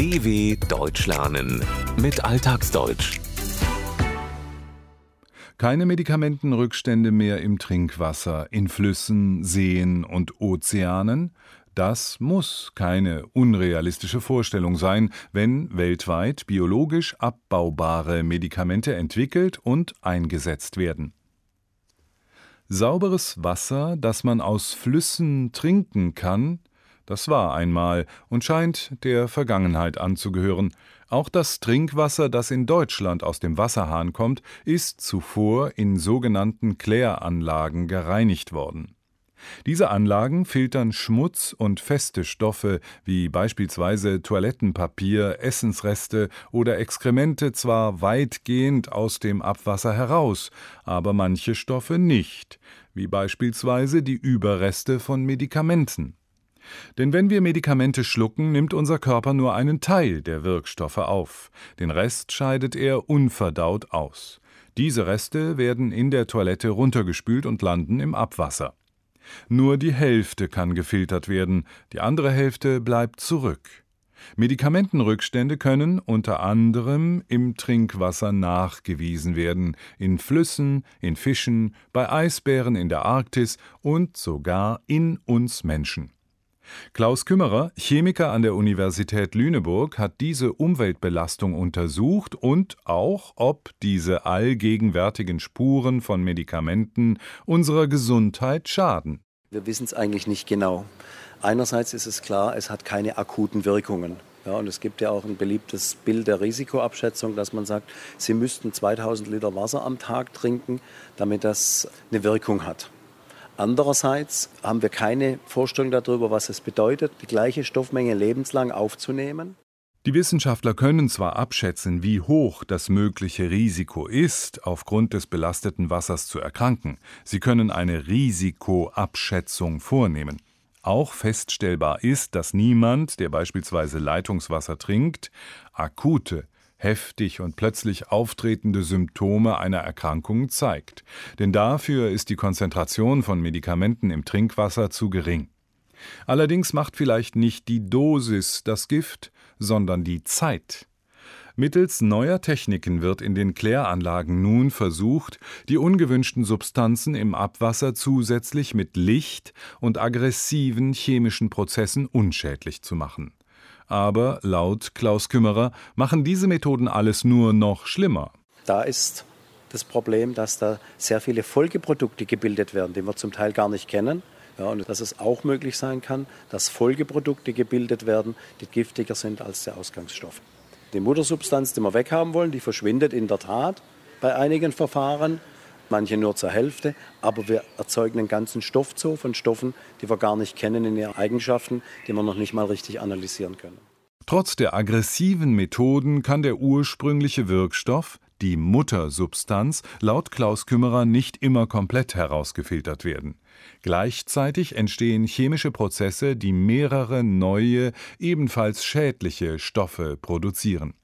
DW Deutsch lernen mit Alltagsdeutsch. Keine Medikamentenrückstände mehr im Trinkwasser, in Flüssen, Seen und Ozeanen? Das muss keine unrealistische Vorstellung sein, wenn weltweit biologisch abbaubare Medikamente entwickelt und eingesetzt werden. Sauberes Wasser, das man aus Flüssen trinken kann, das war einmal und scheint der Vergangenheit anzugehören. Auch das Trinkwasser, das in Deutschland aus dem Wasserhahn kommt, ist zuvor in sogenannten Kläranlagen gereinigt worden. Diese Anlagen filtern Schmutz und feste Stoffe wie beispielsweise Toilettenpapier, Essensreste oder Exkremente zwar weitgehend aus dem Abwasser heraus, aber manche Stoffe nicht, wie beispielsweise die Überreste von Medikamenten. Denn wenn wir Medikamente schlucken, nimmt unser Körper nur einen Teil der Wirkstoffe auf, den Rest scheidet er unverdaut aus. Diese Reste werden in der Toilette runtergespült und landen im Abwasser. Nur die Hälfte kann gefiltert werden, die andere Hälfte bleibt zurück. Medikamentenrückstände können unter anderem im Trinkwasser nachgewiesen werden, in Flüssen, in Fischen, bei Eisbären in der Arktis und sogar in uns Menschen. Klaus Kümmerer, Chemiker an der Universität Lüneburg, hat diese Umweltbelastung untersucht und auch, ob diese allgegenwärtigen Spuren von Medikamenten unserer Gesundheit schaden. Wir wissen es eigentlich nicht genau. Einerseits ist es klar, es hat keine akuten Wirkungen. Ja, und es gibt ja auch ein beliebtes Bild der Risikoabschätzung, dass man sagt, Sie müssten 2000 Liter Wasser am Tag trinken, damit das eine Wirkung hat. Andererseits haben wir keine Vorstellung darüber, was es bedeutet, die gleiche Stoffmenge lebenslang aufzunehmen. Die Wissenschaftler können zwar abschätzen, wie hoch das mögliche Risiko ist, aufgrund des belasteten Wassers zu erkranken, sie können eine Risikoabschätzung vornehmen. Auch feststellbar ist, dass niemand, der beispielsweise Leitungswasser trinkt, akute heftig und plötzlich auftretende Symptome einer Erkrankung zeigt, denn dafür ist die Konzentration von Medikamenten im Trinkwasser zu gering. Allerdings macht vielleicht nicht die Dosis das Gift, sondern die Zeit. Mittels neuer Techniken wird in den Kläranlagen nun versucht, die ungewünschten Substanzen im Abwasser zusätzlich mit Licht und aggressiven chemischen Prozessen unschädlich zu machen. Aber laut Klaus Kümmerer machen diese Methoden alles nur noch schlimmer. Da ist das Problem, dass da sehr viele Folgeprodukte gebildet werden, die wir zum Teil gar nicht kennen. Ja, und dass es auch möglich sein kann, dass Folgeprodukte gebildet werden, die giftiger sind als der Ausgangsstoff. Die Muttersubstanz, die wir weghaben wollen, die verschwindet in der Tat bei einigen Verfahren manche nur zur Hälfte, aber wir erzeugen einen ganzen Stoffzoo von Stoffen, die wir gar nicht kennen in ihren Eigenschaften, die wir noch nicht mal richtig analysieren können. Trotz der aggressiven Methoden kann der ursprüngliche Wirkstoff, die Muttersubstanz, laut Klaus Kümmerer nicht immer komplett herausgefiltert werden. Gleichzeitig entstehen chemische Prozesse, die mehrere neue, ebenfalls schädliche Stoffe produzieren.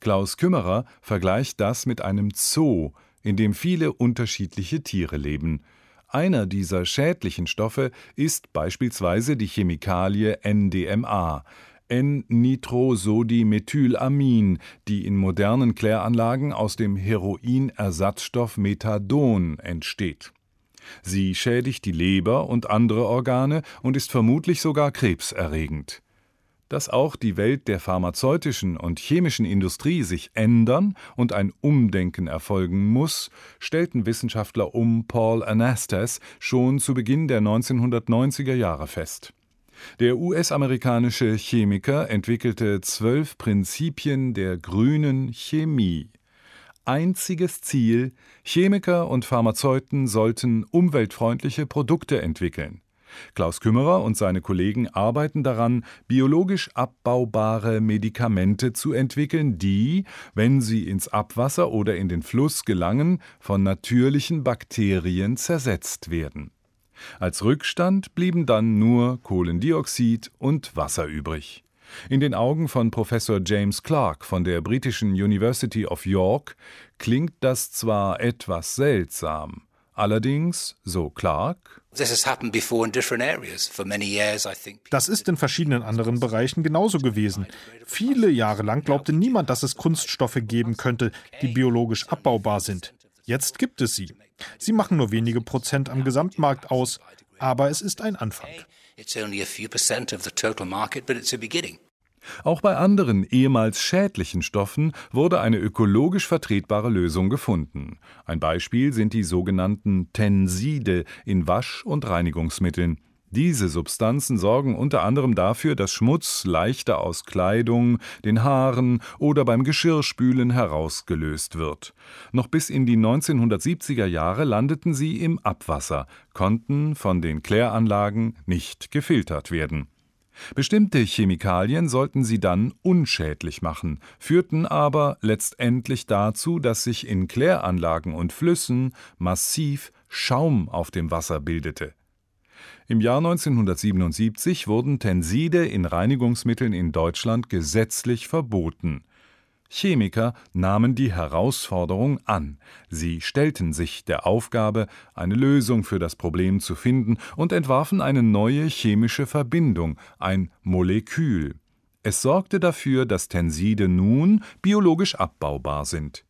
Klaus Kümmerer vergleicht das mit einem Zoo, in dem viele unterschiedliche Tiere leben. Einer dieser schädlichen Stoffe ist beispielsweise die Chemikalie NDMA, N-Nitrosodimethylamin, die in modernen Kläranlagen aus dem Heroinersatzstoff Methadon entsteht. Sie schädigt die Leber und andere Organe und ist vermutlich sogar krebserregend dass auch die Welt der pharmazeutischen und chemischen Industrie sich ändern und ein Umdenken erfolgen muss, stellten Wissenschaftler um Paul Anastas schon zu Beginn der 1990er Jahre fest. Der US-amerikanische Chemiker entwickelte zwölf Prinzipien der grünen Chemie. Einziges Ziel, Chemiker und Pharmazeuten sollten umweltfreundliche Produkte entwickeln. Klaus Kümmerer und seine Kollegen arbeiten daran, biologisch abbaubare Medikamente zu entwickeln, die, wenn sie ins Abwasser oder in den Fluss gelangen, von natürlichen Bakterien zersetzt werden. Als Rückstand blieben dann nur Kohlendioxid und Wasser übrig. In den Augen von Professor James Clark von der britischen University of York klingt das zwar etwas seltsam, Allerdings, so Clark, das ist in verschiedenen anderen Bereichen genauso gewesen. Viele Jahre lang glaubte niemand, dass es Kunststoffe geben könnte, die biologisch abbaubar sind. Jetzt gibt es sie. Sie machen nur wenige Prozent am Gesamtmarkt aus, aber es ist ein Anfang. Auch bei anderen ehemals schädlichen Stoffen wurde eine ökologisch vertretbare Lösung gefunden. Ein Beispiel sind die sogenannten Tenside in Wasch- und Reinigungsmitteln. Diese Substanzen sorgen unter anderem dafür, dass Schmutz leichter aus Kleidung, den Haaren oder beim Geschirrspülen herausgelöst wird. Noch bis in die 1970er Jahre landeten sie im Abwasser, konnten von den Kläranlagen nicht gefiltert werden. Bestimmte Chemikalien sollten sie dann unschädlich machen, führten aber letztendlich dazu, dass sich in Kläranlagen und Flüssen massiv Schaum auf dem Wasser bildete. Im Jahr 1977 wurden Tenside in Reinigungsmitteln in Deutschland gesetzlich verboten. Chemiker nahmen die Herausforderung an. Sie stellten sich der Aufgabe, eine Lösung für das Problem zu finden und entwarfen eine neue chemische Verbindung, ein Molekül. Es sorgte dafür, dass Tenside nun biologisch abbaubar sind.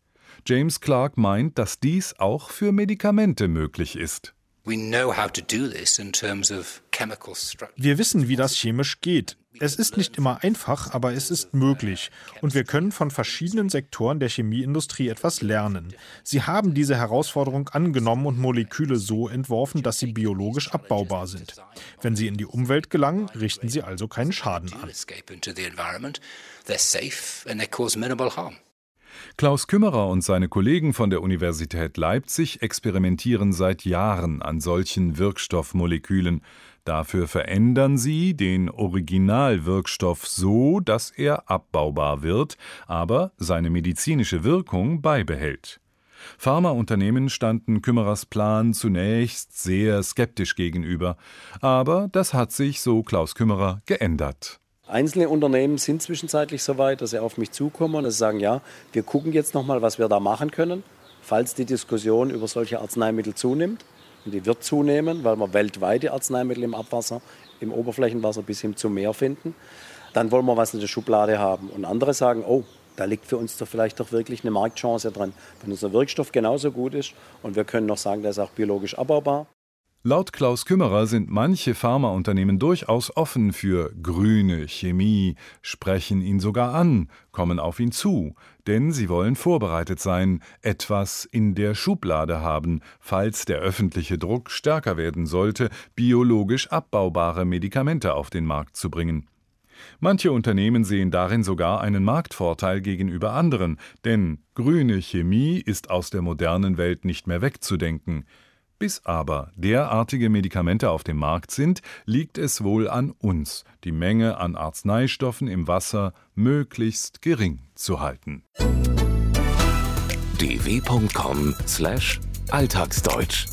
James Clark meint, dass dies auch für Medikamente möglich ist. Wir wissen, wie das chemisch geht. Es ist nicht immer einfach, aber es ist möglich. Und wir können von verschiedenen Sektoren der Chemieindustrie etwas lernen. Sie haben diese Herausforderung angenommen und Moleküle so entworfen, dass sie biologisch abbaubar sind. Wenn sie in die Umwelt gelangen, richten sie also keinen Schaden an. Klaus Kümmerer und seine Kollegen von der Universität Leipzig experimentieren seit Jahren an solchen Wirkstoffmolekülen. Dafür verändern sie den Originalwirkstoff so, dass er abbaubar wird, aber seine medizinische Wirkung beibehält. Pharmaunternehmen standen Kümmerers Plan zunächst sehr skeptisch gegenüber, aber das hat sich, so Klaus Kümmerer, geändert. Einzelne Unternehmen sind zwischenzeitlich so weit, dass sie auf mich zukommen und sagen, ja, wir gucken jetzt nochmal, was wir da machen können, falls die Diskussion über solche Arzneimittel zunimmt. Und die wird zunehmen, weil wir weltweite Arzneimittel im Abwasser, im Oberflächenwasser bis hin zum Meer finden. Dann wollen wir was in der Schublade haben. Und andere sagen, oh, da liegt für uns doch vielleicht doch wirklich eine Marktchance dran. Wenn unser Wirkstoff genauso gut ist und wir können noch sagen, der ist auch biologisch abbaubar, Laut Klaus Kümmerer sind manche Pharmaunternehmen durchaus offen für grüne Chemie, sprechen ihn sogar an, kommen auf ihn zu, denn sie wollen vorbereitet sein, etwas in der Schublade haben, falls der öffentliche Druck stärker werden sollte, biologisch abbaubare Medikamente auf den Markt zu bringen. Manche Unternehmen sehen darin sogar einen Marktvorteil gegenüber anderen, denn grüne Chemie ist aus der modernen Welt nicht mehr wegzudenken. Bis aber derartige Medikamente auf dem Markt sind, liegt es wohl an uns, die Menge an Arzneistoffen im Wasser möglichst gering zu halten. dw.com/alltagsdeutsch